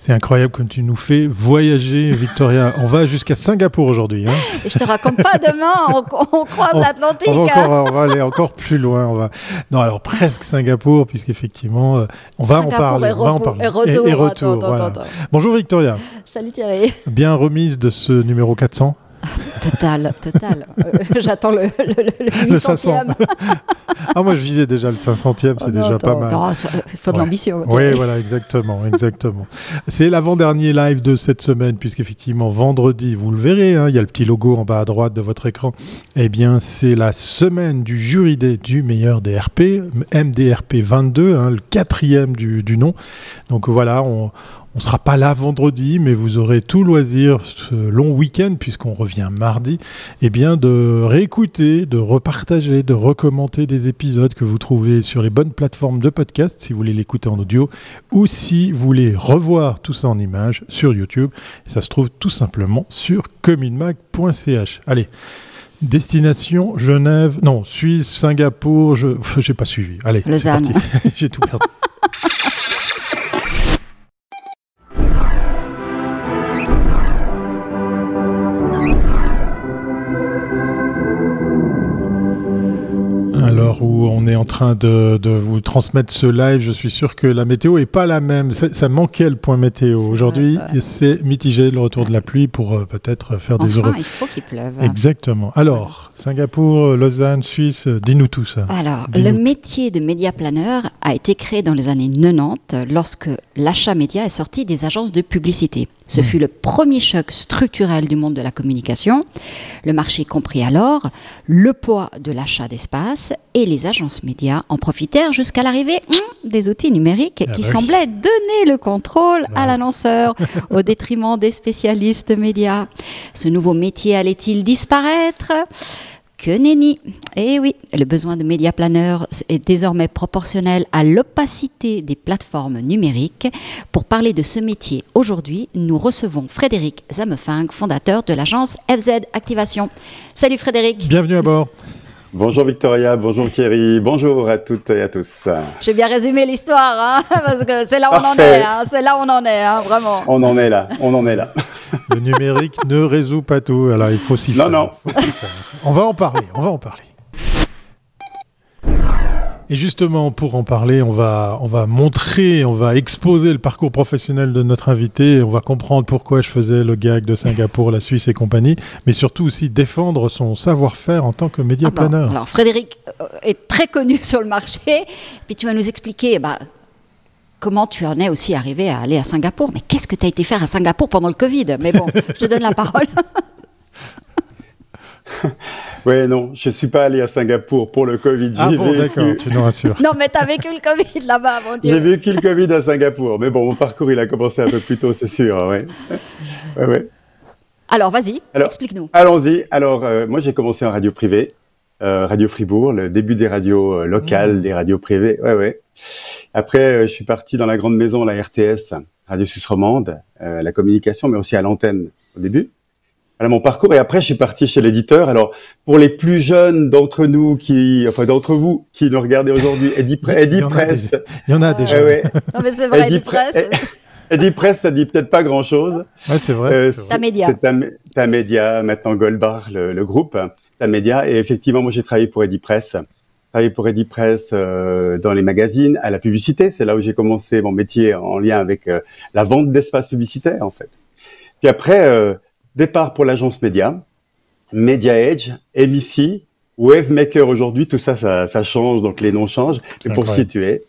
C'est incroyable comme tu nous fais voyager, Victoria. On va jusqu'à Singapour aujourd'hui. Hein. Et je te raconte pas demain, on, croise l'Atlantique. On, on, va aller encore plus loin. On va... Non, alors presque Singapour, puisqu'effectivement, euh, on va en parler. on va en parler. Et retour. Et, retour Bonjour Victoria. Salut Thierry. Bien remise de ce numéro 400 Total, total. Euh, j'attends le, le, le, 500e. ah, moi, je visais déjà le 500e, c'est oh déjà pas mal. Il faut de l'ambition. Oui, voilà, exactement. exactement. c'est l'avant-dernier live de cette semaine, puisqu'effectivement, vendredi, vous le verrez, hein, il y a le petit logo en bas à droite de votre écran. Eh bien, c'est la semaine du jury du meilleur DRP, MDRP 22, hein, le quatrième du, du nom. Donc voilà, on, on ne sera pas là vendredi, mais vous aurez tout loisir ce long week-end, puisqu'on revient mardi, eh bien de réécouter, de repartager, de recommenter des épisodes que vous trouvez sur les bonnes plateformes de podcast, si vous voulez l'écouter en audio, ou si vous voulez revoir tout ça en images sur YouTube. Ça se trouve tout simplement sur communmag.ch. Allez. Destination Genève, non, Suisse, Singapour, je n'ai pas suivi. Allez. J'ai tout perdu. On est en train de, vous transmettre ce live, je suis sûr que la météo est pas la même. Ça, manquait le point météo. Aujourd'hui, c'est mitigé le retour de la pluie pour euh, peut-être faire des heureux. il faut qu'il pleuve. Exactement. Alors, Singapour, Lausanne, Suisse, dis-nous tout ça. Alors, le métier de média planeur a été créé dans les années 90 lorsque l'achat média est sorti des agences de publicité. Ce hmm. fut le premier choc structurel du monde de la communication. Le marché comprit alors le poids de l'achat d'espace et les agences médias en profitèrent jusqu'à l'arrivée hmm, des outils numériques ah qui bah semblaient donner le contrôle à l'annonceur au détriment des spécialistes médias. Ce nouveau métier allait-il disparaître? Que nenni. Eh oui, le besoin de médias planeurs est désormais proportionnel à l'opacité des plateformes numériques. Pour parler de ce métier aujourd'hui, nous recevons Frédéric Zamefing, fondateur de l'agence FZ Activation. Salut Frédéric. Bienvenue à bord. Bonjour Victoria, bonjour Thierry, bonjour à toutes et à tous. J'ai bien résumé l'histoire, hein, parce que c'est là où on en est, hein, c'est là où on en est, hein, vraiment. On en est là, on en est là. Le numérique ne résout pas tout, alors il faut s'y faire. Non, non. On va en parler, on va en parler. Et justement, pour en parler, on va, on va montrer, on va exposer le parcours professionnel de notre invité. On va comprendre pourquoi je faisais le gag de Singapour, la Suisse et compagnie, mais surtout aussi défendre son savoir-faire en tant que média ah planeur. alors, Frédéric euh, est très connu sur le marché. Puis tu vas nous expliquer bah, comment tu en es aussi arrivé à aller à Singapour. Mais qu'est-ce que tu as été faire à Singapour pendant le Covid? Mais bon, je te donne la parole. Oui, non, je ne suis pas allé à Singapour pour le Covid. Ah bon, d'accord, tu nous rassures. non, mais tu as vécu le Covid là-bas, mon Dieu. J'ai vécu le Covid à Singapour. Mais bon, mon parcours, il a commencé un peu plus tôt, c'est sûr. Ouais. Ouais, ouais. Alors, vas-y, explique-nous. Allons-y. Alors, euh, moi, j'ai commencé en radio privée, euh, Radio Fribourg, le début des radios euh, locales, mmh. des radios privées. Ouais, ouais. Après, je suis parti dans la grande maison, la RTS, Radio Suisse Romande, la communication, mais aussi à l'antenne au début voilà mon parcours. Et après, je suis parti chez l'éditeur. Alors, pour les plus jeunes d'entre nous qui, enfin d'entre vous qui nous regardez aujourd'hui, Eddie, Press. Il y en a déjà. non mais c'est vrai, Eddie, Press. Eddie Press, ça dit peut-être pas grand-chose. Ouais, c'est vrai. Euh, ta média. C'est ta, média, maintenant Goldbar, le, le, groupe, ta média. Et effectivement, moi, j'ai travaillé pour Eddie Press. Travaillé pour Eddie Press euh, dans les magazines, à la publicité. C'est là où j'ai commencé mon métier en lien avec euh, la vente d'espace publicitaire, en fait. Puis après, euh, Départ pour l'agence média, Media Edge, MEC, Wavemaker aujourd'hui, tout ça, ça, change, donc les noms changent. Et pour situer,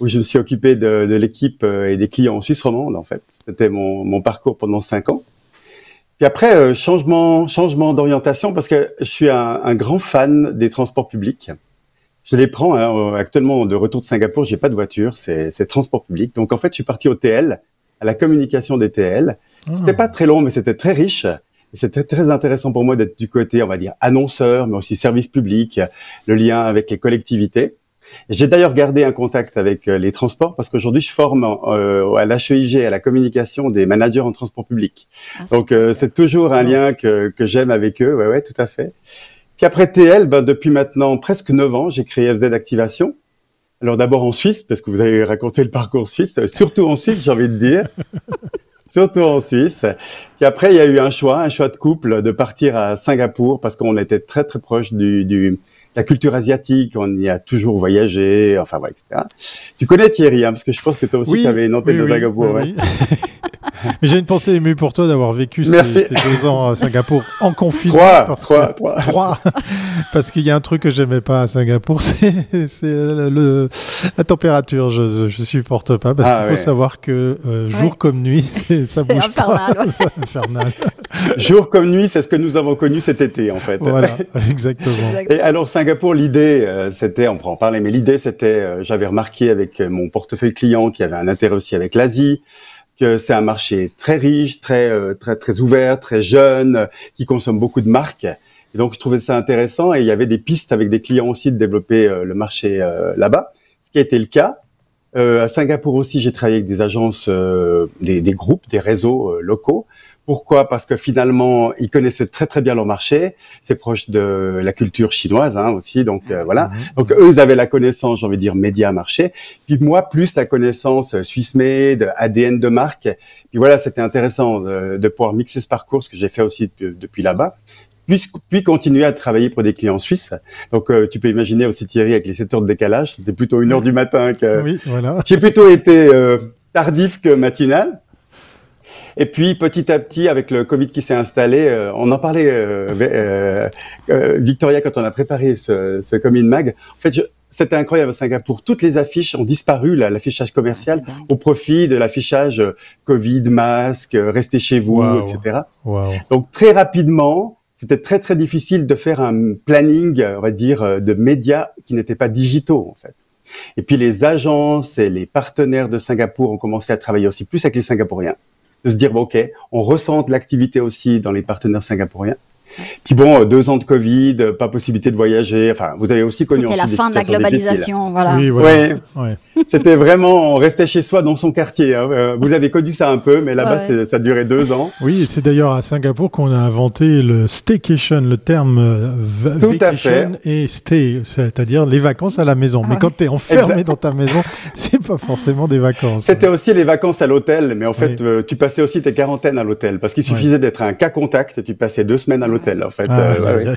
où je me suis occupé de, l'équipe euh, et des clients en Suisse romande, en fait. C'était mon, parcours pendant cinq ans. Puis après, euh, changement, changement d'orientation parce que je suis un, grand fan des transports publics. Je les prends hein, actuellement de retour de Singapour, j'ai pas de voiture, c'est transport public. Donc en fait, je suis parti au TL, à la communication des TL. C'était pas très long, mais c'était très riche. C'était très intéressant pour moi d'être du côté, on va dire, annonceur, mais aussi service public, le lien avec les collectivités. J'ai d'ailleurs gardé un contact avec euh, les transports parce qu'aujourd'hui je forme euh, à l'HEIG, à la communication des managers en transport public. Ah, Donc euh, c'est toujours un lien que, que j'aime avec eux, ouais, ouais, tout à fait. Puis après TL, ben, depuis maintenant presque neuf ans, j'ai créé FZ Activation. Alors d'abord en Suisse, parce que vous avez raconté le parcours suisse, surtout en Suisse, j'ai envie de dire. surtout en Suisse. Puis après, il y a eu un choix, un choix de couple, de partir à Singapour parce qu'on était très très proche du, du la culture asiatique, on y a toujours voyagé, enfin voilà, etc. Tu connais Thierry, hein, parce que je pense que toi aussi, tu avais une antenne de Singapour. Ouais. Mais j'ai une pensée émue pour toi d'avoir vécu ces, ces, deux ans à Singapour en confinement. Trois, parce trois, que, trois. trois. parce qu'il y a un truc que j'aimais pas à Singapour, c'est le, la température. Je, je supporte pas parce ah, qu'il faut ouais. savoir que euh, jour ouais. comme nuit, ça bouge infernal, pas. c'est infernal. jour comme nuit, c'est ce que nous avons connu cet été en fait. Voilà, exactement. Et alors Singapour, l'idée, euh, c'était, on pourra en parler, mais l'idée c'était, euh, j'avais remarqué avec mon portefeuille client qui avait un intérêt aussi avec l'Asie que c'est un marché très riche, très euh, très très ouvert, très jeune, qui consomme beaucoup de marques. Et donc je trouvais ça intéressant et il y avait des pistes avec des clients aussi de développer euh, le marché euh, là-bas, ce qui a été le cas. à Singapour aussi, j'ai travaillé avec des agences, des, des, groupes, des réseaux locaux pourquoi? Parce que finalement, ils connaissaient très très bien leur marché. C'est proche de la culture chinoise hein, aussi, donc euh, voilà. Mhm. Donc eux, ils avaient la connaissance, j'ai envie de dire, média marché. Puis moi, plus la connaissance Swiss Made, ADN de marque. Puis voilà, c'était intéressant de, de, pouvoir mixer ce parcours, ce que j'ai fait aussi depuis, depuis là-bas. Puis, puis, continuer à travailler pour des clients suisses. Donc, euh, tu peux imaginer aussi Thierry avec les 7 heures de décalage, c'était plutôt une heure du matin que. Oui, voilà. J'ai plutôt été euh, tardif que matinal. Et puis petit à petit, avec le Covid qui s'est installé, euh, on en parlait, euh, euh, euh, Victoria, quand on a préparé ce, ce Comin Mag. En fait, c'était incroyable à Singapour. Toutes les affiches ont disparu, l'affichage commercial, ah, au profit de l'affichage Covid, masque, restez chez vous, wow. etc. Wow. Donc très rapidement, c'était très très difficile de faire un planning, on va dire, de médias qui n'étaient pas digitaux en fait. Et puis les agences et les partenaires de Singapour ont commencé à travailler aussi plus avec les Singapouriens de se dire, bon, OK, on ressent l'activité aussi dans les partenaires singapouriens. Puis bon, euh, deux ans de Covid, euh, pas possibilité de voyager. Enfin, vous avez aussi connu C'était la fin de la globalisation, voilà. Oui, voilà. Ouais. ouais. C'était vraiment, on restait chez soi dans son quartier. Hein. Euh, vous avez connu ça un peu, mais là-bas, ouais. ça a duré deux ans. Oui, c'est d'ailleurs à Singapour qu'on a inventé le staycation, le terme Tout vacation et stay, c'est-à-dire les vacances à la maison. Ah mais quand tu es enfermé exact. dans ta maison, c'est pas forcément des vacances. C'était aussi les vacances à l'hôtel, mais en fait, tu passais aussi tes quarantaines à l'hôtel parce qu'il suffisait d'être un cas contact et tu passais deux semaines à l'hôtel en fait. Ah, euh, ouais.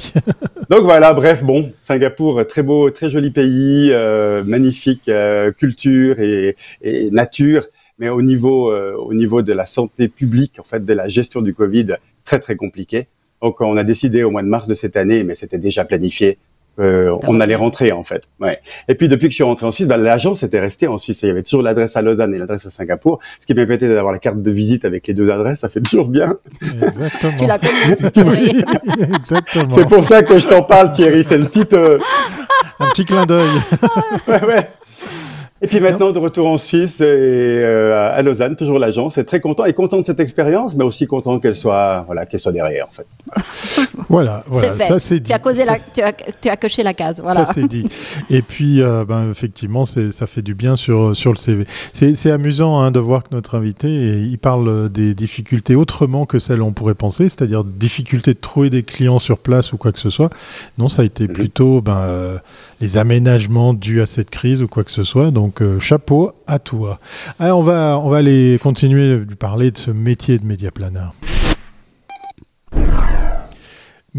Donc voilà, bref, bon, Singapour, très beau, très joli pays, euh, magnifique euh, culture et, et, nature, mais au niveau, euh, au niveau de la santé publique, en fait, de la gestion du Covid, très très compliqué. Donc on a décidé au mois de mars de cette année, mais c'était déjà planifié, euh, on allait rentrer en fait. Ouais. Et puis depuis que je suis rentré en Suisse, bah, l'agence était restée en Suisse. Il y avait toujours l'adresse à Lausanne et l'adresse à Singapour, ce qui m'a permis d'avoir la carte de visite avec les deux adresses. Ça fait toujours bien. Exactement. tu l'as connu. Exactement. C'est pour ça que je t'en parle, Thierry. C'est une petite. Euh... Un petit clin d'œil. ouais, ouais. Et puis maintenant, de retour en Suisse et euh, à Lausanne, toujours l'agence, est très content et content de cette expérience, mais aussi content qu'elle soit, voilà, qu'elle soit derrière, en fait. Voilà, voilà, ça c'est dit. Tu as, causé la, tu, as, tu as coché la case, voilà. Ça c'est dit. Et puis, euh, ben, effectivement, ça fait du bien sur, sur le CV. C'est amusant hein, de voir que notre invité, il parle des difficultés autrement que celles on pourrait penser, c'est-à-dire difficulté de trouver des clients sur place ou quoi que ce soit. Non, ça a été -hmm. plutôt ben, euh, les aménagements dus à cette crise ou quoi que ce soit. Donc, donc euh, chapeau à toi. Alors, on va on va aller continuer de parler de ce métier de médiaplaneur.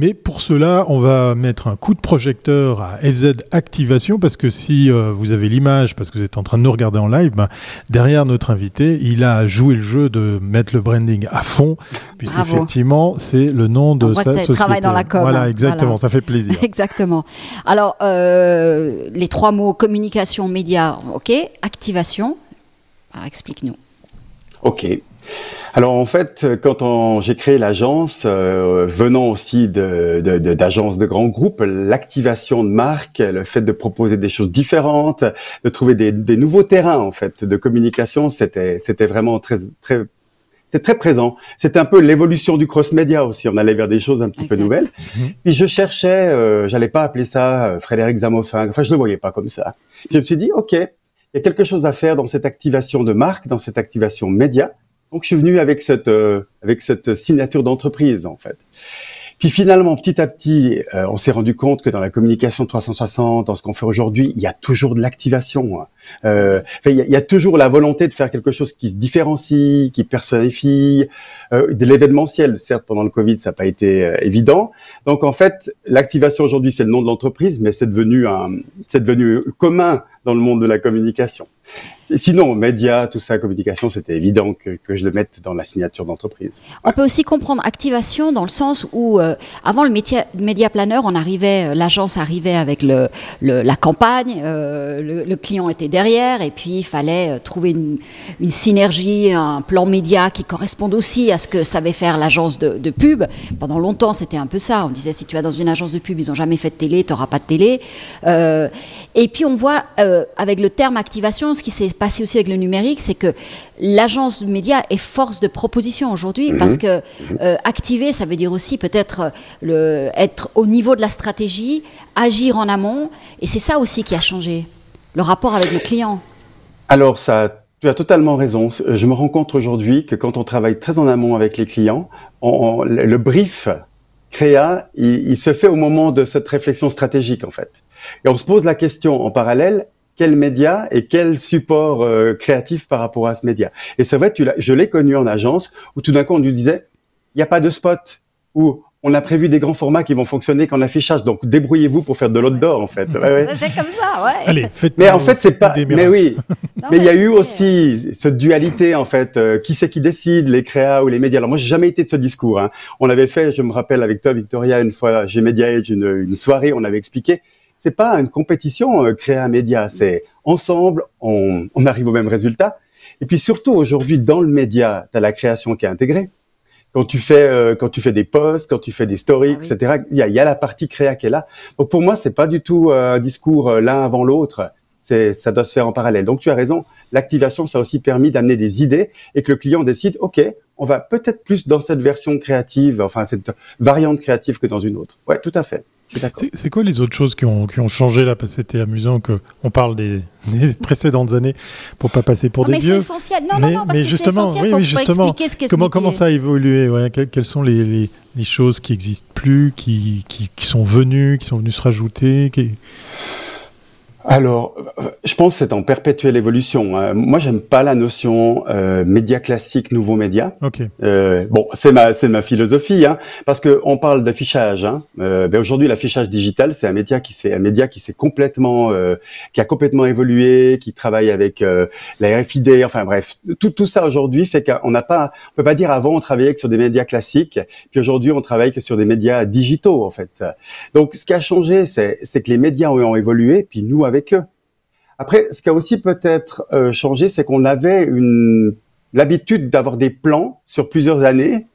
Mais pour cela, on va mettre un coup de projecteur à FZ Activation parce que si euh, vous avez l'image, parce que vous êtes en train de nous regarder en live, ben, derrière notre invité, il a joué le jeu de mettre le branding à fond, puisqu'effectivement, c'est le nom de sa société. Travaille dans la com. Voilà, exactement, voilà. ça fait plaisir. Exactement. Alors, euh, les trois mots communication, média, ok, activation, explique-nous. Ok. Alors en fait, quand j'ai créé l'agence, euh, venant aussi d'agences de, de, de, grands groupes, l'activation de marque, le fait de proposer des choses différentes, de trouver des, des nouveaux terrains en fait de communication, c'était c'était vraiment très très c'est très présent. C'était un peu l'évolution du cross-média aussi. On allait vers des choses un petit exact. peu nouvelles. Mm -hmm. Puis je cherchais, euh, j'allais pas appeler ça euh, Frédéric Zamoffin. Enfin, je le voyais pas comme ça. Puis je me suis dit, ok, il y a quelque chose à faire dans cette activation de marque, dans cette activation média. Donc je suis venu avec cette euh, avec cette signature d'entreprise en fait. Puis finalement, petit à petit, euh, on s'est rendu compte que dans la communication 360, dans ce qu'on fait aujourd'hui, il y a toujours de l'activation. Hein. Euh, il, y a, toujours la volonté de faire quelque chose qui se différencie, qui personnifie, euh, de l'événementiel. Certes, pendant le Covid, ça n'a pas été euh, évident. Donc en fait, l'activation aujourd'hui, c'est le nom de l'entreprise, mais c'est devenu c'est devenu commun dans le monde de la communication. Sinon, médias, tout ça, communication, c'était évident que, je le mette dans la signature d'entreprise. On peut aussi comprendre activation dans le sens où, euh, avant le média, média planeur, on arrivait, euh, l'agence arrivait avec le, le la campagne, euh, le, le, client était derrière, et puis il fallait euh, trouver une, une, synergie, un plan média qui corresponde aussi à ce que savait faire l'agence de, de, pub. Pendant longtemps, c'était un peu ça. On disait si tu vas dans une agence de pub, ils n'ont jamais fait de télé, tu n'auras pas de télé. Euh, et puis on voit avec le terme activation, ce qui s'est passé aussi avec le numérique, c'est que l'agence média est force de proposition aujourd'hui, mmh. parce que euh, activer, ça veut dire aussi peut-être le, être au niveau de la stratégie, agir en amont, et c'est ça aussi qui a changé, le rapport avec le client. Alors ça, tu as totalement raison. Je me rends compte aujourd'hui que quand on travaille très en amont avec les clients, on, le brief créa, il, il se fait au moment de cette réflexion stratégique en fait. Et on se pose la question en parallèle, quel média et quel support euh, créatif par rapport à ce média. Et c'est vrai, tu je l'ai connu en agence où tout d'un coup on nous disait, il n'y a pas de spot ou on a prévu des grands formats qui vont fonctionner qu'en affichage. Donc débrouillez-vous pour faire de l'outdoor en fait. Ouais, C'est comme ça, ouais. Allez, mais en fait c'est pas. Mais oui. mais il y a eu aussi cette dualité en fait. Euh, qui c'est qui décide, les créas ou les médias. Alors moi j'ai jamais été de ce discours. Hein. On avait fait, je me rappelle avec toi Victoria une fois, j'ai Media Age une, une soirée, on avait expliqué c'est pas une compétition euh, créer un média, c'est ensemble, on, on, arrive au même résultat. Et puis surtout aujourd'hui dans le média, tu as la création qui est intégrée. Quand tu fais euh, quand tu fais des posts, quand tu fais des stories, ah etc. Il y a, y a, la partie créa qui est là. Donc pour moi c'est pas du tout euh, un discours euh, l'un avant l'autre. C'est ça doit se faire en parallèle. Donc tu as raison. L'activation ça a aussi permis d'amener des idées et que le client décide ok on va peut-être plus dans cette version créative, enfin cette variante créative que dans une autre. Ouais tout à fait. C'est quoi les autres choses qui ont, qui ont changé là? Parce que c'était amusant qu'on parle des, des, précédentes années pour pas passer pour non, des mais vieux. C'est essentiel. Non, mais, non, non, parce mais justement, que oui, pour, oui, justement, pour ce comment, comment ça a évolué ouais, quelles, quelles, sont les, les, les, choses qui existent plus, qui, qui, qui, sont venues, qui sont venues se rajouter qui... Alors, je pense que c'est en perpétuelle évolution. Hein. Moi, j'aime pas la notion euh, média classique, nouveau média. Ok. Euh, bon, c'est ma c'est ma philosophie, hein, parce que on parle d'affichage. Hein. Euh, ben aujourd'hui, l'affichage digital, c'est un média qui s'est un média qui s'est complètement euh, qui a complètement évolué, qui travaille avec euh, la RFID. Enfin bref, tout tout ça aujourd'hui fait qu'on n'a pas, on peut pas dire avant on travaillait que sur des médias classiques, puis aujourd'hui on travaille que sur des médias digitaux en fait. Donc, ce qui a changé, c'est c'est que les médias ont, ont évolué, puis nous avec eux. Après, ce qui a aussi peut-être euh, changé, c'est qu'on avait une l'habitude d'avoir des plans sur plusieurs années.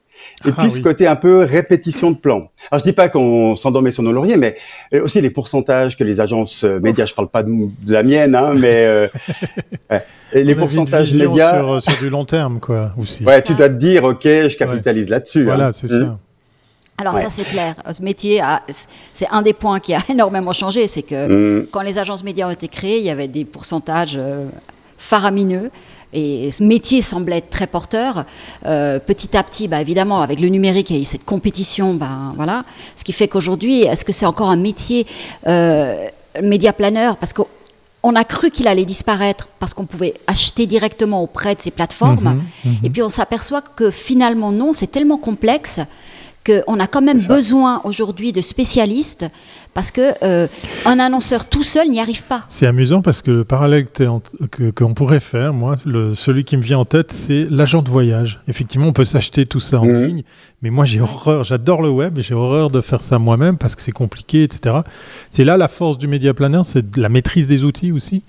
Et ah, puis ce côté un peu répétition de plans. Alors je dis pas qu'on s'endormait sur nos lauriers, mais aussi les pourcentages que les agences euh, médias, je parle pas de, de la mienne, hein, mais euh, ouais. les pourcentages médias sur, sur, du long terme, quoi. Aussi. Ouais, tu dois te dire, ok, je capitalise ouais. là-dessus. Voilà, hein. c'est mmh. ça. Alors ouais. ça c'est clair, ce métier, c'est un des points qui a énormément changé, c'est que mmh. quand les agences médias ont été créées, il y avait des pourcentages euh, faramineux. Et ce métier semblait être très porteur. Euh, petit à petit, bah, évidemment, avec le numérique et cette compétition, bah, voilà. Ce qui fait qu'aujourd'hui, est-ce que c'est encore un métier euh, média planeur? Parce qu'on on a cru qu'il allait disparaître parce qu'on pouvait acheter directement auprès de ces plateformes. Mmh, mmh. Et puis on s'aperçoit que finalement non, c'est tellement complexe qu'on a quand même besoin aujourd'hui de spécialistes parce que euh, un annonceur tout seul n'y arrive pas. C'est amusant parce que le parallèle qu'on que, que pourrait faire, moi, le, celui qui me vient en tête, c'est l'agent de voyage. Effectivement, on peut s'acheter tout ça en mmh. ligne, mais moi j'ai horreur, j'adore le web, j'ai horreur de faire ça moi-même parce que c'est compliqué, etc. C'est là la force du média planner, c'est la maîtrise des outils aussi.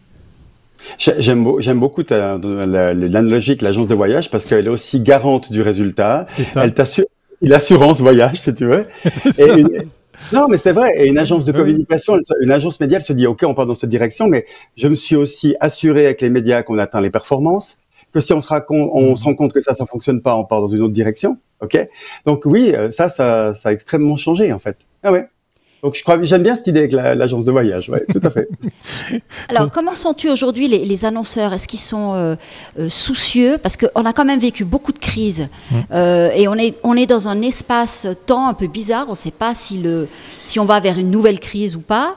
J'aime beaucoup l'analogie de l'agence de voyage parce qu'elle est aussi garante du résultat. C'est ça. Elle t'assure l'assurance voyage, si tu veux. une... Non, mais c'est vrai. Et une agence de communication, une agence média, elle se dit, OK, on part dans cette direction, mais je me suis aussi assuré avec les médias qu'on atteint les performances, que si on se, raconte, on mmh. se rend compte que ça, ça fonctionne pas, on part dans une autre direction. OK? Donc oui, ça, ça, ça a extrêmement changé, en fait. Ah ouais. Donc, je crois, j'aime bien cette idée avec l'agence de voyage, ouais, tout à fait. Alors, comment sens-tu aujourd'hui les, annonceurs? Est-ce qu'ils sont euh, euh, soucieux? Parce qu'on a quand même vécu beaucoup de crises mmh. euh, et on est, on est dans un espace-temps un peu bizarre. On ne sait pas si, le, si on va vers une nouvelle crise ou pas.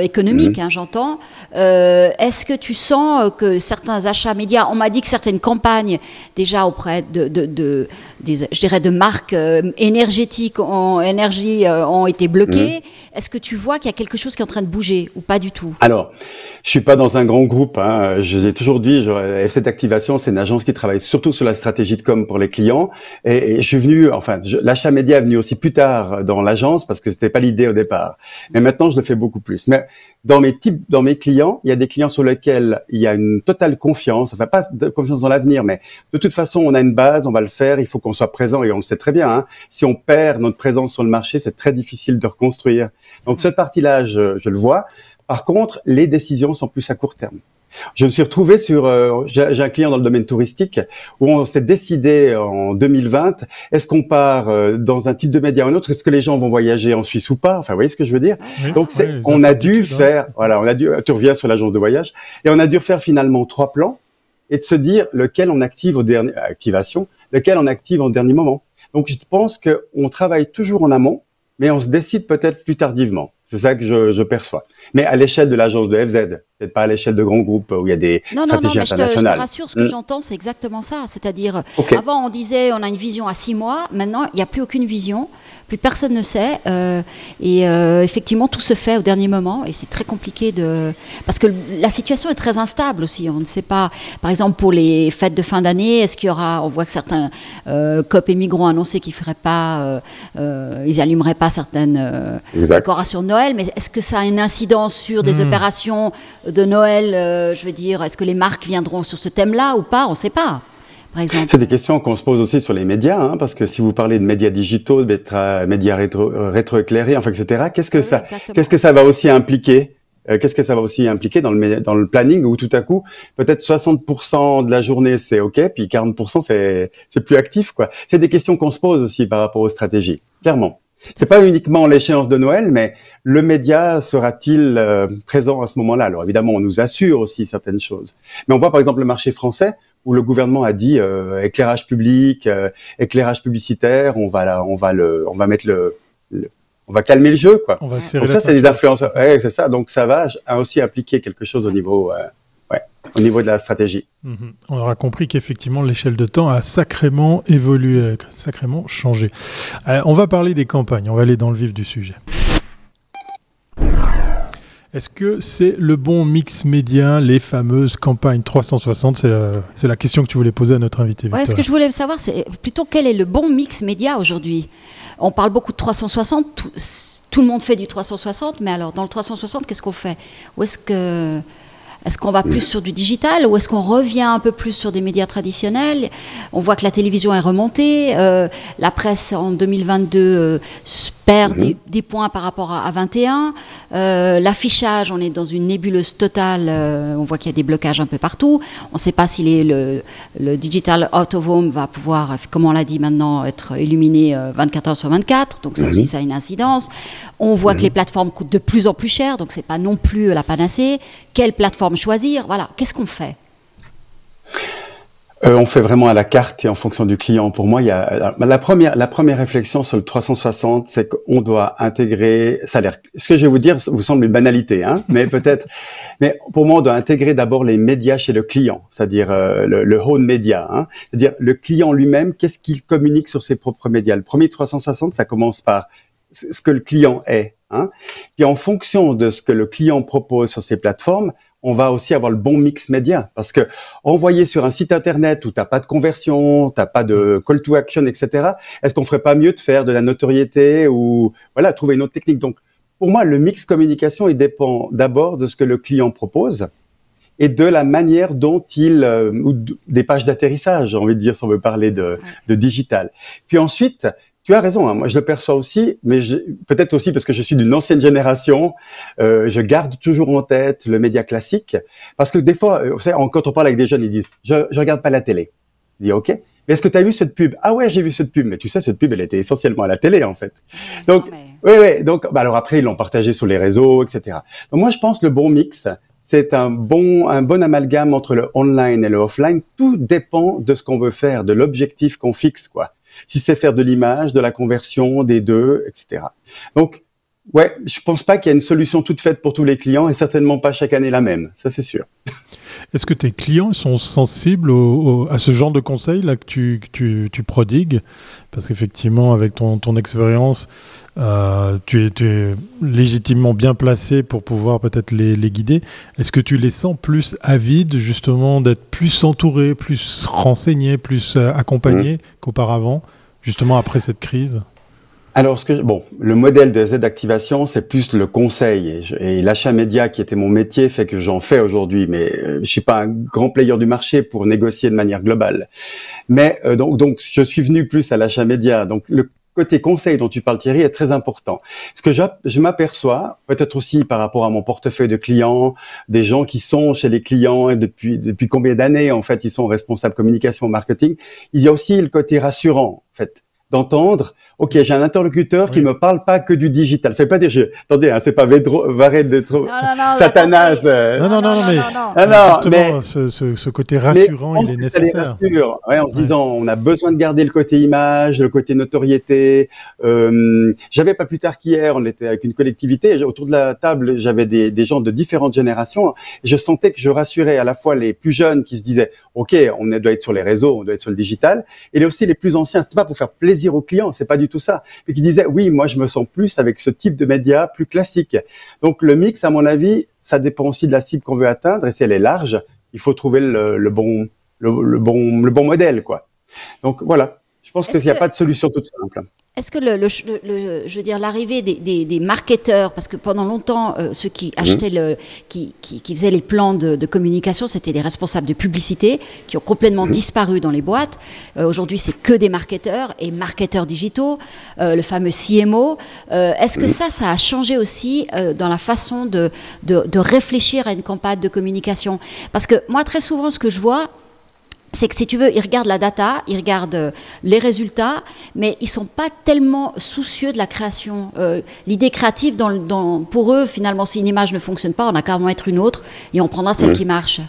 Économique, mmh. hein, j'entends. Est-ce que tu sens que certains achats médias, on m'a dit que certaines campagnes déjà auprès de, de, de je dirais de marques énergétiques en énergie ont été bloquées. Mmh. Est-ce que tu vois qu'il y a quelque chose qui est en train de bouger ou pas du tout? Alors, je suis pas dans un grand groupe. Hein. Je l'ai toujours dit, F7 Activation, c'est une agence qui travaille surtout sur la stratégie de com pour les clients. Et, je suis venu, enfin, l'achat média est venu aussi plus tard dans l'agence parce que c'était pas l'idée au départ. Mais maintenant, je le fais beaucoup plus. Mais dans mes clients, il y a des clients sur lesquels il y a une totale confiance. Enfin, pas de confiance dans l'avenir, mais de toute façon, on a une base, on va le faire. Il faut qu'on soit présent et on le sait très bien. Hein. Si on perd notre présence sur le marché, c'est très difficile de reconstruire. Donc cette partie-là, je le vois. Par contre, les décisions sont plus à court terme. Je me suis retrouvé sur, euh, j'ai un client dans le domaine touristique où on s'est décidé en 2020, est-ce qu'on part euh, dans un type de média ou un autre, est-ce que les gens vont voyager en Suisse ou pas? Enfin, vous voyez ce que je veux dire? Donc, c'est, on a dû hein. faire, voilà, on a dû, tu reviens sur l'agence de voyage, et on a dû faire finalement trois plans et de se dire lequel on active au dernier activation, lequel on active en dernier moment. Donc, je pense qu'on travaille toujours en amont, mais on se décide peut-être plus tardivement. C'est ça que je, je, perçois. Mais à l'échelle de l'agence de FZ, peut-être pas à l'échelle de grands groupes où il y a des non, stratégies non, non, mais Je te, je te rassure, ce que hmm. j'entends, c'est exactement ça. C'est-à-dire, avant on disait on a une vision à six mois, maintenant il n'y a plus aucune vision plus personne ne sait. Euh, et euh, effectivement, tout se fait au dernier moment et c'est très compliqué de. Parce que la situation est très instable aussi. On ne sait pas, par exemple, pour les fêtes de fin d'année, est-ce qu'il y aura. On voit que certains euh, COP et migrants ont annoncé qu'ils feraient pas. ils allumeraient pas certaines décorations de Noël, mais est-ce que ça a une incidence sur des hmm. opérations de Noël Je veux dire, est-ce que les marques viendront sur ce thème-là ou pas? On ne sait pas. C'est des questions qu'on se pose aussi sur les médias, hein, parce que si vous parlez de médias digitaux, de médias rétro, euh, rétroéclairés, enfin, etc., qu'est-ce que ça, qu'est-ce que ça va aussi impliquer? Euh, Qu'est-ce que ça va aussi impliquer dans le dans le planning où tout à coup peut-être 60% de la journée c'est ok, puis 40% c'est c'est plus actif quoi? C'est des questions qu'on se pose aussi par rapport aux stratégies, clairement. C'est pas uniquement l'échéance de Noël, mais le média sera-t-il euh, présent à ce moment-là? Alors évidemment, on nous assure aussi certaines choses. Mais on voit par exemple le marché français où le gouvernement a dit euh, éclairage public, euh, éclairage publicitaire, on va on va le, on va mettre le, on va calmer le jeu quoi. On va donc ça c'est des influences, ouais, c'est ça. Donc ça va aussi impliquer quelque chose au niveau, euh, au niveau de la stratégie. Mhm. On aura compris qu'effectivement l'échelle de temps a sacrément évolué, sacrément changé. on va parler des campagnes. On va aller dans le vif du sujet. Est-ce que c'est le bon mix média, les fameuses campagnes 360 euh, C'est la question que tu voulais poser à notre invité. Ouais, ce que je voulais savoir, c'est plutôt quel est le bon mix média aujourd'hui? On parle beaucoup de 360, tout, tout, le monde fait du 360, mais alors dans le 360, qu'est-ce qu'on fait? Où est-ce que est-ce qu'on va plus sur du digital ou est-ce qu'on revient un peu plus sur des médias traditionnels? On voit que la télévision est remontée, euh, la presse en 2022 euh, perd des, points par rapport à, 21. Euh, l'affichage, on est dans une nébuleuse totale, on voit qu'il y a des blocages un peu partout. On ne sait pas si les, le, le, digital out of home va pouvoir, comme on l'a dit maintenant, être illuminé 24 heures sur 24, donc ça aussi ça a une incidence. On voit que les plateformes coûtent de plus en plus cher, donc c'est pas non plus la panacée. Quelle plateforme choisir Voilà, qu'est-ce qu'on fait? Euh, on fait vraiment à la carte et en fonction du client. Pour moi, il y a la première la première réflexion sur le 360, c'est qu'on doit intégrer. L'air. Ce que je vais vous dire vous semble une banalité, hein, mais peut-être. Mais pour moi, on doit intégrer d'abord les médias chez le client, c'est-à-dire euh, le, le home média, hein, c'est-à-dire le client lui-même. Qu'est-ce qu'il communique sur ses propres médias? Le premier 360, ça commence par ce que le client est. Hein, puis en fonction de ce que le client propose sur ses plateformes, on va aussi avoir le bon mix média parce que envoyer sur un site internet où t'as pas de conversion, t'as pas de call to action, etc. Est-ce qu'on ferait pas mieux de faire de la notoriété ou voilà trouver une autre technique? Donc pour moi, le mix communication il dépend d'abord de ce que le client propose et de la manière dont il euh, ou des pages d'atterrissage, j'ai envie de dire si on veut parler de, de digital. Puis ensuite, tu as raison, hein. moi je le perçois aussi, mais peut-être aussi parce que je suis d'une ancienne génération, euh, je garde toujours en tête le média classique, parce que des fois, euh, vous savez, quand on parle avec des jeunes, ils disent je, je regarde pas la télé. Je dis ok, mais est-ce que tu as vu cette pub? Ah ouais, j'ai vu cette pub, mais tu sais, cette pub, elle était essentiellement à la télé en fait. Donc Oui, oui. Donc, bah alors après, ils l'ont partagé sur les réseaux, etc. Donc moi, je pense le bon mix, c'est un bon, un bon amalgame entre le online et le offline. Tout dépend de ce qu'on veut faire, de l'objectif qu'on fixe, quoi. Si c'est faire de l'image, de la conversion, des deux, etc. Donc, ouais, je pense pas qu'il y ait une solution toute faite pour tous les clients et certainement pas chaque année la même. Ça, c'est sûr. Est-ce que tes clients sont sensibles à ce genre de conseils là que tu, tu, prodigues? Parce qu'effectivement, avec ton, ton expérience, euh, tu, es, légitimement bien placé pour pouvoir peut-être les, les, guider. Est-ce que tu les sens plus avides justement d'être plus entourés, plus renseignés, plus euh, accompagnés mmh. qu'auparavant, justement après cette crise? Alors, ce que bon, le modèle de Z activation, c'est plus le conseil et, l'achat média qui était mon métier fait que j'en fais aujourd'hui. Mais euh, je suis pas un grand player du marché pour négocier de manière globale. Mais euh, donc, donc, je suis venu plus à l'achat média. Donc, le côté conseil dont tu parles Thierry est très important. Ce que je, je m'aperçois, peut-être aussi par rapport à mon portefeuille de clients, des gens qui sont chez les clients et depuis depuis combien d'années en fait ils sont responsables communication marketing, il y a aussi le côté rassurant en fait d'entendre ok, j'ai un interlocuteur qui me parle pas que du digital. Ça veut pas dire, je, attendez, hein, c'est pas Védro, Varel de trop, Satanas. Euh. Non, non, non, non, mais, ah, non, justement, mais, ce, ce, ce, côté rassurant, il est nécessaire. Ouais, en se disant, on a besoin de garder le côté image, le côté notoriété. Euh, j'avais pas plus tard qu'hier, on était avec une collectivité, autour de la table, j'avais des, des gens de différentes générations. Je sentais que je rassurais à la fois les plus jeunes qui se disaient, ok, on doit être sur les réseaux, on doit être sur le digital, et aussi les plus anciens. C'était pas pour faire plaisir aux clients, c'est pas du tout ça, mais qui disait oui, moi je me sens plus avec ce type de média plus classique. Donc le mix, à mon avis, ça dépend aussi de la cible qu'on veut atteindre et si elle est large, il faut trouver le, bon, le, bon, le bon modèle, quoi. Donc voilà, je pense qu'il n'y a pas de solution toute simple. Est-ce que le, je veux dire l'arrivée des, marketeurs, parce que pendant longtemps euh, ceux qui mhm. le, qui, qui, faisaient les plans de, communication, c'était des responsables de publicité qui ont complètement mhm. disparu dans les boîtes. Euh, aujourd'hui, c'est que des marketeurs et marketeurs digitaux, euh, le fameux CMO. Est-ce que mhm. ça, ça a changé aussi dans la façon de, de, de réfléchir à une campagne de communication? Parce que moi, très souvent, ce que je vois, c'est que si tu veux, ils regardent la data, ils regardent euh, les résultats, mais ils sont pas tellement soucieux de la création. Euh, l'idée créative, dans, pour eux, finalement, si une image ne fonctionne pas, on a qu'à en mettre une autre et on prendra celle qui marche.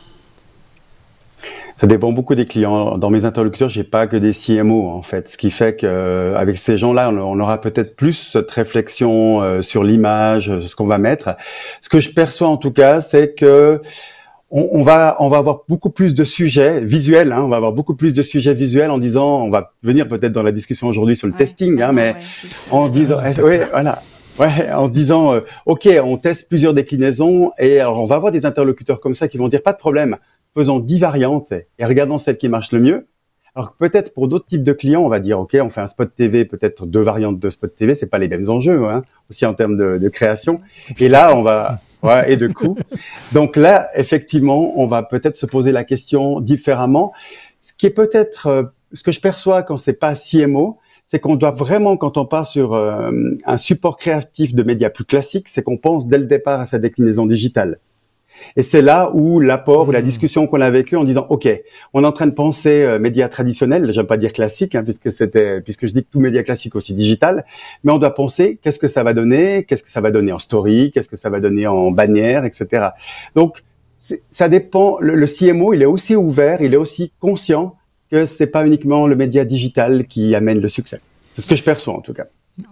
Ça dépend beaucoup des clients. Dans mes interlocuteurs, j'ai pas que des CMO en fait, ce qui fait qu'avec ces gens-là, on aura peut-être plus cette réflexion euh, sur l'image, ce qu'on va mettre. Ce que je perçois en tout cas, c'est que on, va on va avoir beaucoup plus de sujets visuels. Hein, on va avoir beaucoup plus de sujets visuels en disant, on va venir peut-être dans la discussion aujourd'hui sur le testing, hein, mais en disant, oui, voilà. Ouais, en se disant, euh, ok, on teste plusieurs déclinaisons et alors on va avoir des interlocuteurs comme ça qui vont dire pas de problème, faisons dix variantes et regardons celle qui marche le mieux. Alors peut-être pour d'autres types de clients, on va dire, ok, on fait un spot TV, peut-être deux variantes de spot TV, c'est pas les mêmes enjeux, hein, aussi en termes de, de création. Et là, on va ouais, et de coûts. Donc là, effectivement, on va peut-être se poser la question différemment. Ce qui est peut-être, euh, ce que je perçois quand c'est pas CMO, c'est qu'on doit vraiment, quand on part sur euh, un support créatif de médias plus classiques, c'est qu'on pense dès le départ à sa déclinaison digitale. Et c'est là où l'apport ou la hmm. discussion qu'on a eux en disant, OK, on est en train de penser euh, médias traditionnels, j'aime pas dire classique, hein, puisque c'était, puisque je dis que tout média classique aussi digital, mais on doit penser qu'est-ce que ça va donner, qu'est-ce que ça va donner en story, qu'est-ce que ça va donner en bannière, etc. Donc, ça dépend, le, CMO, il est aussi ouvert, il est aussi conscient que c'est pas uniquement le média digital qui amène le succès. C'est ce que je perçois en tout cas.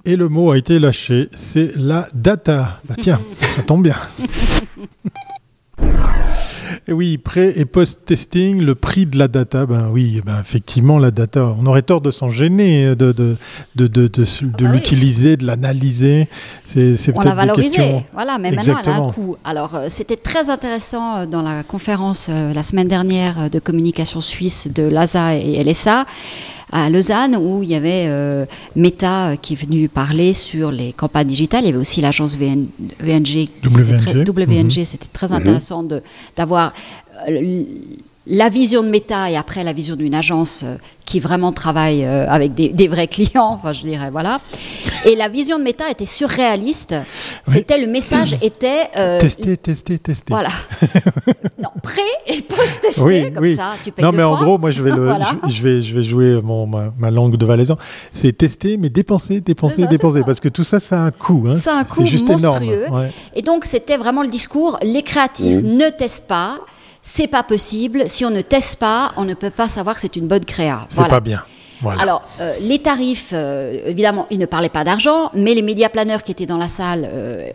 Et le mot a été lâché, c'est la data. Bah tiens, ça tombe bien. Et oui, pré- et post-testing, le prix de la data, ben oui, ben effectivement, la data, on aurait tort de s'en gêner, de, de, de, de, de, ah bah l'utiliser, de l'analyser. C'est, on l'a valorisé, voilà, mais maintenant elle a un coût. Alors, euh, c'était très intéressant euh, dans la conférence euh, la semaine dernière de communication suisse de l'ASA et LSA à Lausanne où il y avait euh, Meta qui est venu parler sur les campagnes digitales. Il y avait aussi l'agence VNG. WNG, c'était très, mhm. intéressant d'avoir euh, la vision de Meta et après la vision d'une agence euh, qui vraiment travaille avec des, vrais clients, enfin je dirais, voilà. Et la vision de Meta était surréaliste. C'était le message était euh, tester, tester, tester. Voilà. non, pré et post-testé comme ça. Tu payes non, mais en gros, moi je vais je, vais je vais jouer mon, ma, langue de valaisan. C'est tester, mais dépenser, dépenser, dépenser, parce que tout ça, ça a un coût. Hein. C'est un coût juste monstrueux. Énorme. Et donc c'était vraiment le discours les créatifs ne testent pas c'est pas possible. Si on ne teste pas, on ne peut pas savoir que c'est une bonne créa. C'est pas bien. Alors, euh, les tarifs, euh, évidemment, ils ne parlaient pas d'argent, mais les médias planeurs qui étaient dans la salle, euh,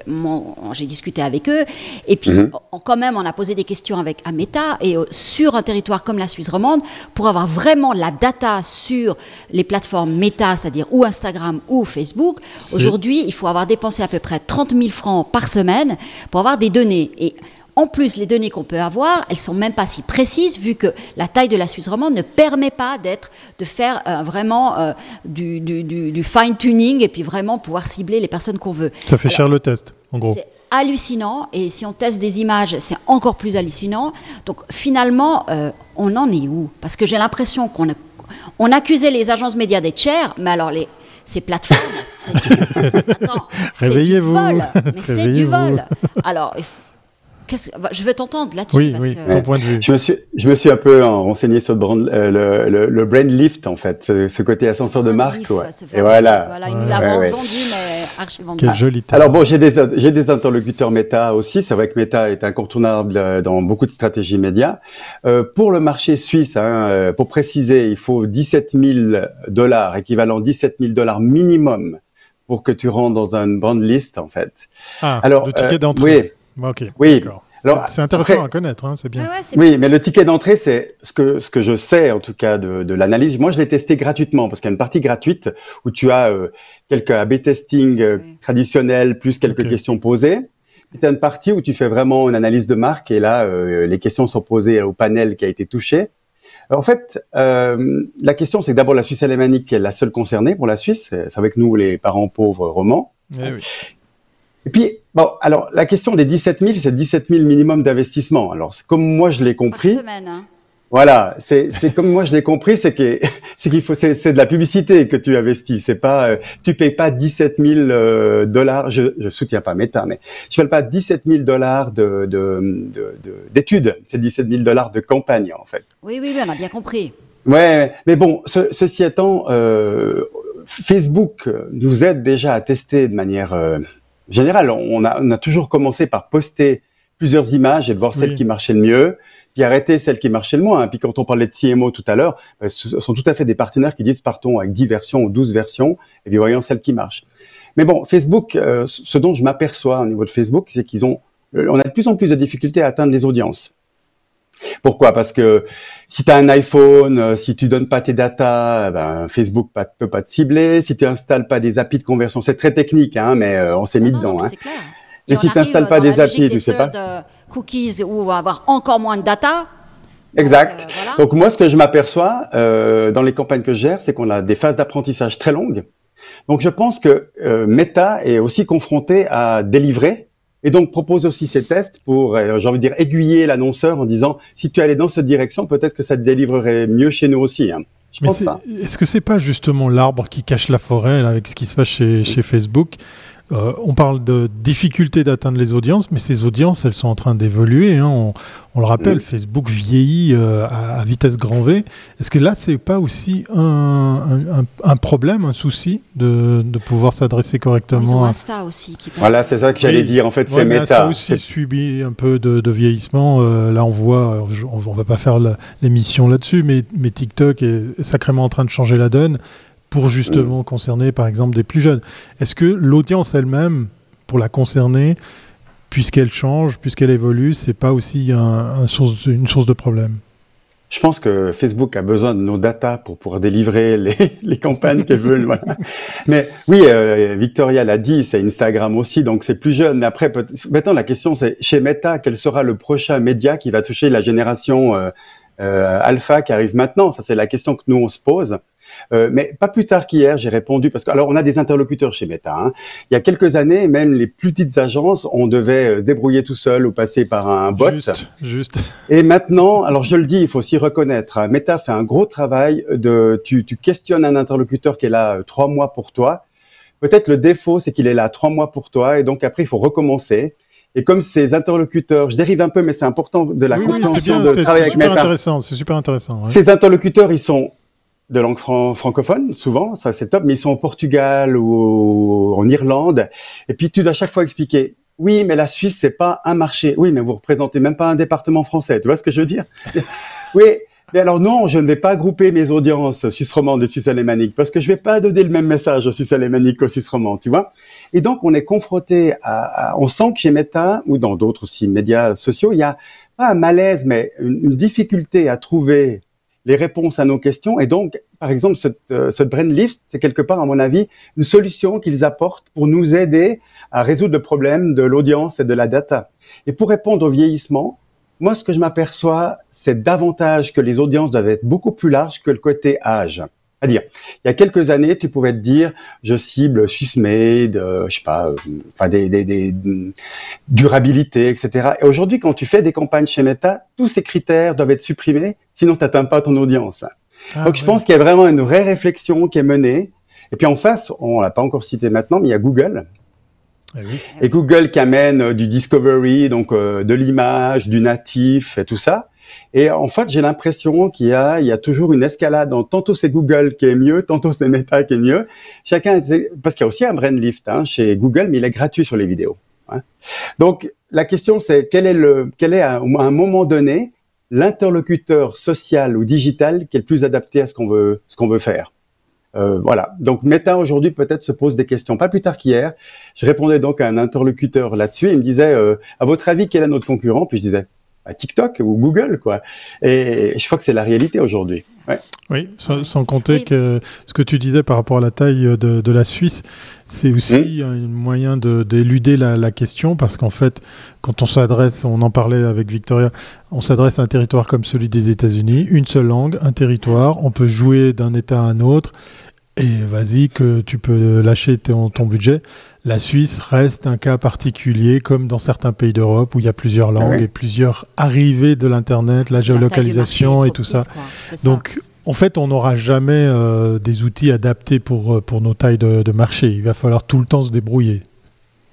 j'ai discuté avec eux. Et puis, mhm. quand même, on a posé des questions avec Ameta. Et sur un territoire comme la Suisse romande, pour avoir vraiment la data sur les plateformes Meta, c'est-à-dire ou Instagram ou Facebook, aujourd'hui, il faut avoir dépensé à peu près 30 000 francs par semaine pour avoir des données. Et en plus, les données qu'on peut avoir, elles sont même pas si précises vu que la taille de la Suisse romande ne permet pas d'être, de faire euh, vraiment euh, du, fine tuning et puis vraiment pouvoir cibler les personnes qu'on veut. Ça fait cher le test, en gros. C'est hallucinant et si on teste des images, c'est encore plus hallucinant. Donc finalement, euh, on en est où? Parce que j'ai l'impression qu'on on accusait les agences médias d'être chères, mais alors les ces plateformes, c'est du vol, mais c'est du vol. Alors, je veux t'entendre là-dessus. Oui, oui, ton point de vue. Je me suis, je me suis un peu renseigné sur le brand, euh, le, le, brand lift en fait, ce, côté ascenseur de marque. Ouais. Et voilà. voilà. Il nous l'a vendu, mais archi vendu. Quel joli Alors bon, j'ai des, j'ai des interlocuteurs méta aussi. C'est vrai que méta est incontournable euh, dans beaucoup de stratégies médias. Euh, pour le marché suisse, hein, euh, pour préciser, il faut 17 000 dollars, équivalent 17 000 dollars minimum pour que tu rentres dans un brand list en fait. Ah, Alors, le ticket d'entrée. Oui. Ok. Oui. c'est intéressant à connaître, hein, c'est bien. oui, mais le ticket d'entrée, c'est ce que ce que je sais en tout cas de, de l'analyse. Moi, je l'ai testé gratuitement parce qu'il y a une partie gratuite où tu as euh, quelques A/B testing euh, traditionnels plus quelques questions posées. Et tu as une partie où tu fais vraiment une analyse de marque et là, euh, les questions sont posées au panel qui a été touché. En fait, la question, c'est d'abord la Suisse alémanique qui est la seule concernée pour la Suisse. C'est avec nous les parents pauvres romans. Eh oui. Et puis, bon, alors la question des 17 000, c'est 17 000 minimum d'investissement. Alors, comme moi je l'ai compris. Par semaine, hein. Voilà, c'est comme moi je l'ai compris, c'est que c'est qu'il faut c'est de la publicité que tu investis. C'est pas euh, tu payes pas 17 000 euh, dollars. Je, je soutiens pas Meta, mais je parle pas 17 000 dollars de d'études. De, de, c'est 17 000 dollars de campagne en fait. Oui, oui, oui, on a bien compris. Ouais, mais bon, ceci étant, euh, Facebook nous aide déjà à tester de manière euh, général, on a, on a toujours commencé par poster plusieurs images et de voir celles qui marchaient le mieux, puis arrêter celles qui marchaient le moins. Puis quand on parlait de CMO tout à l'heure, ben, ce sont tout à fait des partenaires qui disent partons avec 10 versions ou 12 versions et puis voyons celles qui marchent. Mais bon, Facebook, euh, ce dont je m'aperçois au niveau de Facebook, c'est qu'ils ont, euh, on a de plus en plus de difficultés à atteindre les audiences. Pourquoi? Parce que si tu as un iPhone, euh, si tu donnes pas tes datas, ben, Facebook ne peut pas te cibler. Si tu installes pas des applis de conversion, c'est très technique, hein, mais euh, on s'est mis dedans. hein. Clair. Et, si tu n'installes pas des applis, tu sais pas. De cookies où on va avoir encore moins de data. Exact. Euh, Donc moi, ce que je m'aperçois dans les campagnes que je gère, c'est qu'on a des phases d'apprentissage très longues. Donc je pense que Meta est aussi confronté à délivrer et donc propose aussi ces tests pour, euh, j'ai envie de dire, aiguiller l'annonceur en disant si tu allais dans cette direction, peut-être que ça te délivrerait mieux chez nous aussi. Hein. Je pense ça. Est-ce que c'est pas justement l'arbre qui cache la forêt avec ce qui se passe chez, chez Facebook? Euh, on parle de difficulté d'atteindre les audiences, mais ces audiences, elles sont en train d'évoluer. Hein. On, le rappelle, Facebook vieillit euh, à, vitesse grand V. Est-ce que là, c'est pas aussi un, problème, un souci de, pouvoir s'adresser correctement Ils ont Insta aussi. voilà, c'est ça que j'allais dire. En fait, c'est méta. Insta aussi subi un peu de, vieillissement. Euh, là, on voit, on, ne va pas faire l'émission là-dessus, mais, mais TikTok est sacrément en train de changer la donne pour justement concerner par exemple des plus jeunes. Est-ce que l'audience elle-même, pour la concerner, puisqu'elle change, puisqu'elle évolue, c'est pas aussi un, source, une source de problème? Je pense que Facebook a besoin de nos datas pour pouvoir délivrer les, les campagnes qu'elle veut. Mais oui, euh, Victoria l'a dit, c'est Instagram aussi, donc c'est plus jeune. Mais après, maintenant la question c'est chez Meta, quel sera le prochain média qui va toucher la génération euh, euh, alpha qui arrive maintenant? Ça c'est la question que nous on se pose. Euh, mais pas plus tard qu'hier, j'ai répondu parce que alors on a des interlocuteurs chez Meta. Hein. Il y a quelques années, même les plus petites agences, on devait euh, se débrouiller tout seul ou passer par un bot. Juste, juste. Et maintenant, alors je le dis, il faut s'y reconnaître. Hein, Meta fait un gros travail de, tu, tu questionnes un interlocuteur qui est là euh, trois mois pour toi Peut-être le défaut, c'est qu'il est là trois mois pour toi, et donc après, il faut recommencer. Et comme ces interlocuteurs, je dérive un peu, mais c'est important de la compréhension de travailler avec Meta. intéressant, c'est super intéressant. Ces interlocuteurs, ils sont de langue francophone, souvent, ça c'est top, mais ils sont au Portugal ou en Irlande. Et puis tu dois à chaque fois expliquer, oui, mais la Suisse, c'est pas un marché. Oui, mais vous représentez même pas un département français. Tu vois ce que je veux dire? Oui, mais alors non, je ne vais pas grouper mes audiences suisse romande et suisse alémanique parce que je vais pas donner le même message aux suisse alémanique qu'aux suisse romande, tu vois? Et donc, on est confronté à, on sent que chez Meta ou dans d'autres aussi médias sociaux, il y a pas un malaise, mais une difficulté à trouver les réponses à nos questions. Et donc, par exemple, cette, euh, cette brain lift, c'est quelque part, à mon avis, une solution qu'ils apportent pour nous aider à résoudre le problème de l'audience et de la data. Et pour répondre au vieillissement, moi, ce que je m'aperçois, c'est davantage que les audiences doivent être beaucoup plus larges que le côté âge à dire. Il y a quelques années, tu pouvais te dire, je cible Swiss Made, euh, je sais pas, euh, enfin des, des, des, durabilité, etc. Et aujourd'hui, quand tu fais des campagnes chez Meta, tous ces critères doivent être supprimés, sinon tu n'atteins pas ton audience. Ah Donc je pense qu'il y a vraiment une vraie réflexion qui est menée. Et puis en face, on l'a pas encore cité maintenant, mais il y a Google. Eh et Google qui amène euh, du discovery, donc de l'image, du natif et tout ça. Et en fait, j'ai l'impression qu'il y a, il y a toujours une escalade. tantôt c'est Google qui est mieux, tantôt c'est Meta qui est mieux. Chacun, parce qu'il y a aussi un brain lift hein, chez Google, mais il est gratuit sur les vidéos. Hein. Donc la question c'est quel est le, quel est à un moment donné l'interlocuteur social ou digital qui est le plus adapté à ce qu'on veut, ce qu'on veut faire? Euh, voilà. Donc Meta aujourd'hui peut-être se pose des questions. Pas plus tard qu'hier, je répondais donc à un interlocuteur là-dessus. Il me disait, euh, à votre avis, quel est notre concurrent? Puis je disais, TikTok ou Google, quoi. Et je crois que c'est la réalité aujourd'hui. Oui, sans, compter que ce que tu disais par rapport à la taille de, la Suisse, c'est aussi mmh. un moyen d'éluder la, la, question parce qu'en fait, quand on s'adresse, on en parlait avec Victoria, on s'adresse à un territoire comme celui des États-Unis, une seule langue, un territoire, on peut jouer d'un État à un autre et vas-y que tu peux lâcher ton, ton budget. La Suisse reste un cas particulier, comme dans certains pays d'Europe où il y a plusieurs langues et plusieurs arrivées de l'Internet, la géolocalisation et tout ça. Donc, en fait, on n'aura jamais euh, des outils adaptés pour, euh, pour nos tailles de, de marché. Il va falloir tout le temps se débrouiller.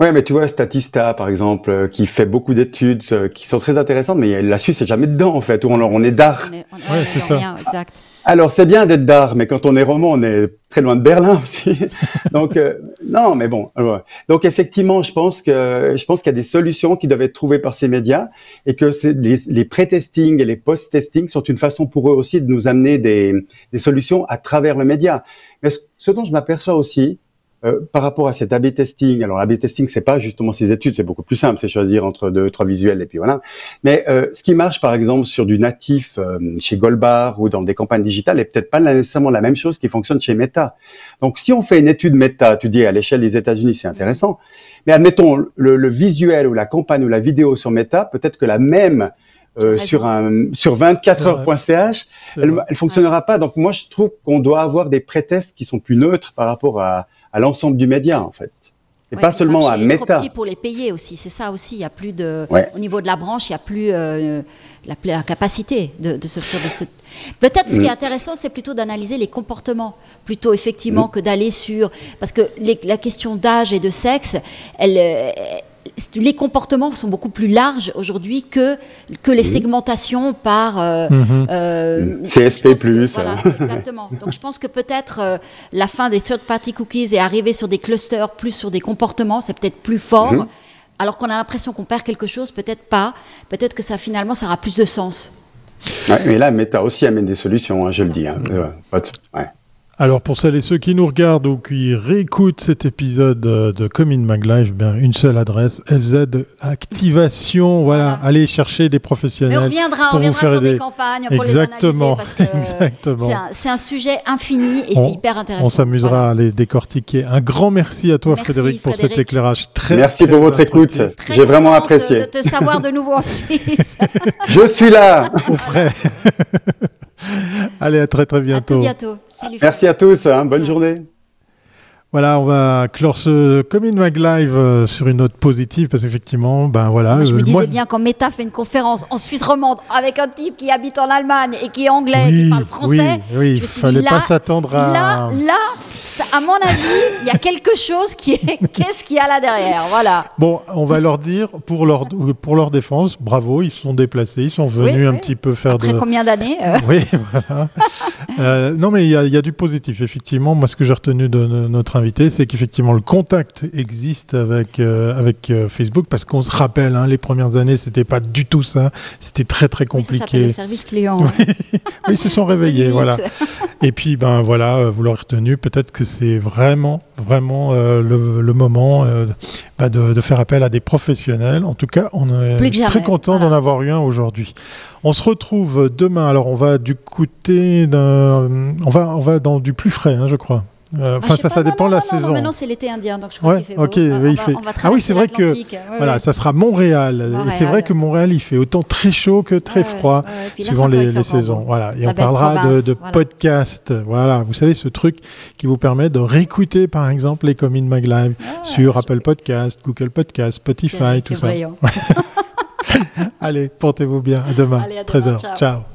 Oui, mais tu vois, Statista, par exemple, euh, qui fait beaucoup d'études qui sont très intéressantes, mais la Suisse n'est jamais dedans, en fait, où on, on est d'art. Oui, c'est ça. exact. Alors c'est bien d'être d'art, mais quand on est roman, on est très loin de Berlin aussi. Donc euh, non, mais bon. Donc effectivement, je pense que je pense qu'il y a des solutions qui doivent être trouvées par ces médias et que les, pré-testing et les post-testing sont une façon pour eux aussi de nous amener des solutions à travers le média. Mais ce dont je m'aperçois aussi, euh, par rapport à cet A/B testing, alors A/B testing c'est pas justement ces études, c'est beaucoup plus simple, c'est choisir entre deux, trois visuels et puis voilà. Mais euh, ce qui marche par exemple sur du natif euh, chez Goldbar ou dans des campagnes digitales est peut-être pas nécessairement la même chose qui fonctionne chez Meta. Donc si on fait une étude Meta, tu dis à l'échelle des États-Unis c'est intéressant, mais admettons le, le, visuel ou la campagne ou la vidéo sur Meta, peut-être que la même euh, sur un sur 24 heures.ch, elle, elle fonctionnera pas. Donc moi je trouve qu'on doit avoir des prétests qui sont plus neutres par rapport à à l'ensemble du média en fait. Et pas seulement à Meta. Trop petit pour les payer aussi, c'est ça aussi. Il y a plus de, au niveau de la branche, il y a plus euh, la, capacité de, de se faire de ce. Peut-être ce qui est mm. intéressant, c'est plutôt d'analyser les comportements, plutôt effectivement mm. que d'aller sur, parce que la question d'âge et de sexe, elle, euh, les comportements sont beaucoup plus larges aujourd'hui que, que les segmentations par euh, mhm. euh, CSP+. voilà, exactement. Donc je pense que peut-être euh, la fin des third-party cookies et arriver sur des clusters plus sur des comportements, c'est peut-être plus fort. Mhm. Alors qu'on a l'impression qu'on perd quelque chose, peut-être pas. Peut-être que ça finalement, ça aura plus de sens. mais là, Meta aussi amène des solutions, hein, je le dis. Hein. Ouais. Alors pour celles et ceux qui nous regardent ou qui réécoutent cet épisode euh, de Coming Mag Live, bien une seule adresse, FZ Activation. Voilà, allez chercher des professionnels. on reviendra, pour on vous faire sur des... campagnes pour Exactement. les analyser Exactement. C'est un, sujet infini et c'est hyper intéressant. On s'amusera à les décortiquer. Un grand merci à toi Frédéric, pour cet éclairage très Merci pour votre écoute. J'ai vraiment apprécié. De te savoir de nouveau en Suisse. Je suis là. Au frais. Allez, à très très bientôt. À bientôt. Merci à tous. Hein. bonne journée. Voilà, on va clore ce Comin Mag Live euh, sur une note positive parce qu'effectivement, ben voilà. je me euh, disais bien quand Meta fait une conférence en Suisse romande avec un type qui habite en Allemagne et qui est anglais, qui parle français. Oui, oui il fallait pas s'attendre à. Là, là, à mon avis, il y a quelque chose qui est. Qu'est-ce qu'il y a là derrière Voilà. Bon, on va leur dire, pour leur, pour leur défense, bravo, ils se sont déplacés, ils sont venus un petit peu faire Après de. combien d'années euh Oui, voilà. Euh, non, mais il y, a, y, a du positif, effectivement. Moi, ce que j'ai retenu de, de notre invité, c'est qu'effectivement, le contact existe avec, euh, avec euh, Facebook, parce qu'on se rappelle, hein, les premières années, c'était pas du tout ça. C'était très, très compliqué. Oui, ça le service client. oui, ils se sont réveillés, voilà. Et puis, ben voilà, vous l'aurez retenu. Peut-être que c'est vraiment, vraiment euh, le, le, moment euh, bah de, de, faire appel à des professionnels. En tout cas, on est très content voilà. d'en avoir eu un aujourd'hui. On se retrouve demain. Alors, on va du côté d'un, on va, on va dans du plus frais, hein, je crois. Enfin, euh, ça, pas, ça dépend non, de la non, saison. Non, maintenant c'est l'été indien, donc je crois ouais, qu'il fait beau. on il va, fait. on va ah oui, c'est vrai que voilà, ça sera Montréal. Montréal. Et c'est vrai que Montréal, il fait autant très chaud que très froid, suivant les, les saisons. Bon. Voilà. Et la on parlera province, de, de voilà. podcast. Voilà, vous savez ce truc qui vous permet de réécouter, par exemple, les Comin Mag Live Ah, sur Apple Podcast, Google Podcast, Spotify, tout ça. Allez, portez-vous bien. À demain, Allez, à demain. 13h. Ciao. Ciao.